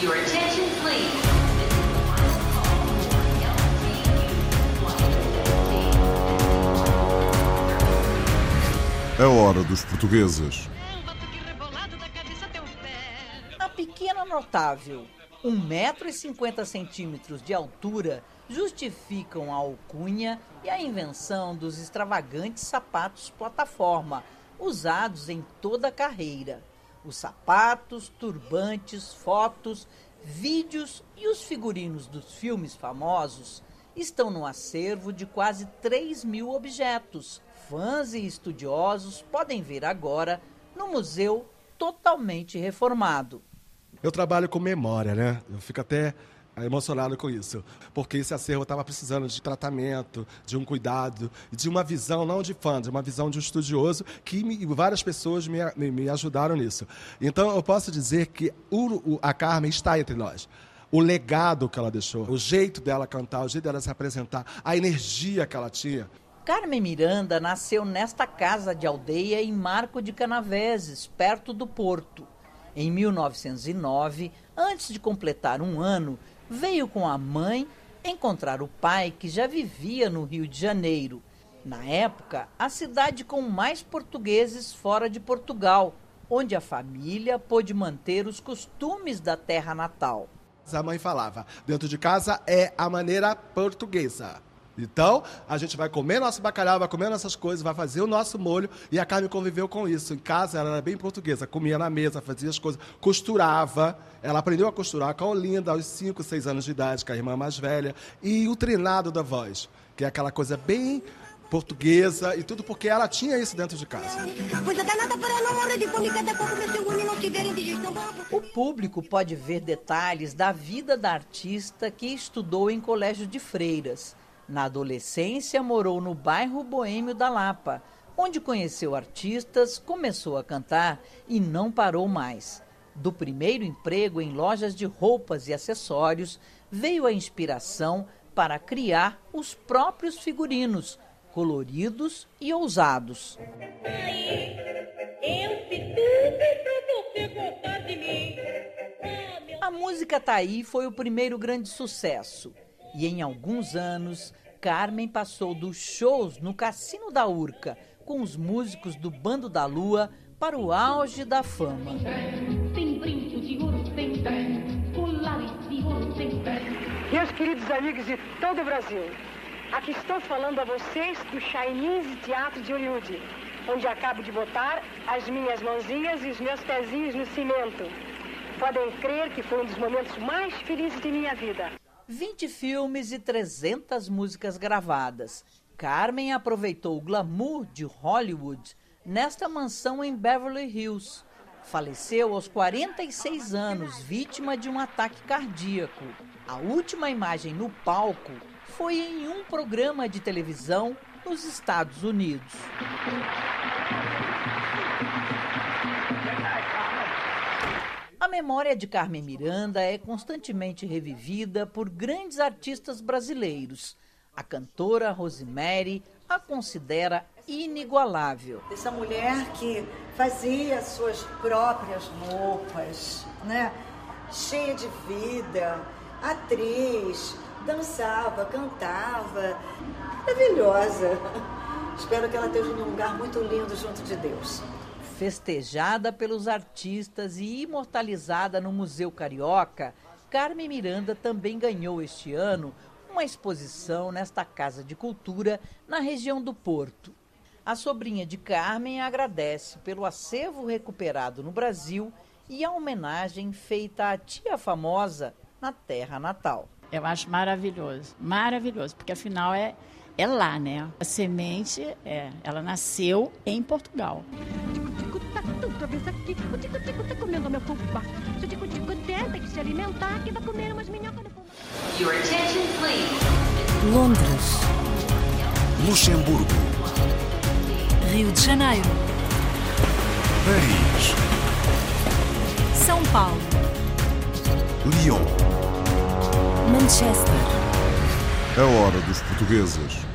Your attention, please. A hora dos portugueses. A pequena notável, 1,50m de altura, justificam a alcunha e a invenção dos extravagantes sapatos plataforma, usados em toda a carreira. Os sapatos, turbantes, fotos, vídeos e os figurinos dos filmes famosos estão no acervo de quase 3 mil objetos. Fãs e estudiosos podem ver agora no museu totalmente reformado. Eu trabalho com memória, né? Eu fico até emocionado com isso, porque esse acervo estava precisando de tratamento, de um cuidado, de uma visão não de fã, de uma visão de um estudioso que me, várias pessoas me, me, me, ajudaram nisso. Então eu posso dizer que o, o, a Carmen está entre nós. O legado que ela deixou, o jeito dela cantar, o jeito dela se apresentar, a energia que ela tinha. Carmen Miranda nasceu nesta casa de aldeia em Marco de Canaveses, perto do Porto. Em 1909, antes de completar um ano, veio com a mãe encontrar o pai que já vivia no Rio de Janeiro. Na época, a cidade com mais portugueses fora de Portugal, onde a família pôde manter os costumes da terra natal. A mãe falava: dentro de casa é a maneira portuguesa. Então, a gente vai comer nosso bacalhau, vai comer nossas coisas, vai fazer o nosso molho. E a Carmen conviveu com isso. Em casa, ela era bem portuguesa. Comia na mesa, fazia as coisas, costurava. Ela aprendeu a costurar com a Olinda aos 5, 6 anos de idade, com a irmã mais velha. E o treinado da voz, que é aquela coisa bem portuguesa e tudo porque ela tinha isso dentro de casa. O público pode ver detalhes da vida da artista que estudou em colégio de freiras. Na adolescência, morou no bairro boêmio da Lapa, onde conheceu artistas, começou a cantar e não parou mais. Do primeiro emprego em lojas de roupas e acessórios, veio a inspiração para criar os próprios figurinos, coloridos e ousados. A música Taí foi o primeiro grande sucesso. E em alguns anos, Carmen passou dos shows no Cassino da Urca com os músicos do Bando da Lua para o auge da fama. Meus queridos amigos de todo o Brasil, aqui estou falando a vocês do Chinese Teatro de Hollywood, onde acabo de botar as minhas mãozinhas e os meus pezinhos no cimento. Podem crer que foi um dos momentos mais felizes de minha vida. 20 filmes e 300 músicas gravadas. Carmen aproveitou o glamour de Hollywood nesta mansão em Beverly Hills. Faleceu aos 46 anos, vítima de um ataque cardíaco. A última imagem no palco foi em um programa de televisão nos Estados Unidos. A memória de Carmen Miranda é constantemente revivida por grandes artistas brasileiros. A cantora Rosemary a considera inigualável. Essa mulher que fazia suas próprias roupas, né? cheia de vida, atriz, dançava, cantava, maravilhosa. Espero que ela esteja num lugar muito lindo junto de Deus. Festejada pelos artistas e imortalizada no Museu Carioca, Carmen Miranda também ganhou este ano uma exposição nesta Casa de Cultura na região do Porto. A sobrinha de Carmen agradece pelo acervo recuperado no Brasil e a homenagem feita à tia famosa na terra natal. Eu acho maravilhoso, maravilhoso, porque afinal é, é lá, né? A semente, é, ela nasceu em Portugal. Comendo meu fubá. Se o tico-tico tem que se alimentar, que vai comer umas minhocas no Your attention, please. Londres, Luxemburgo. Rio de Janeiro, Paris. São Paulo, Lyon. Manchester, A hora dos portugueses.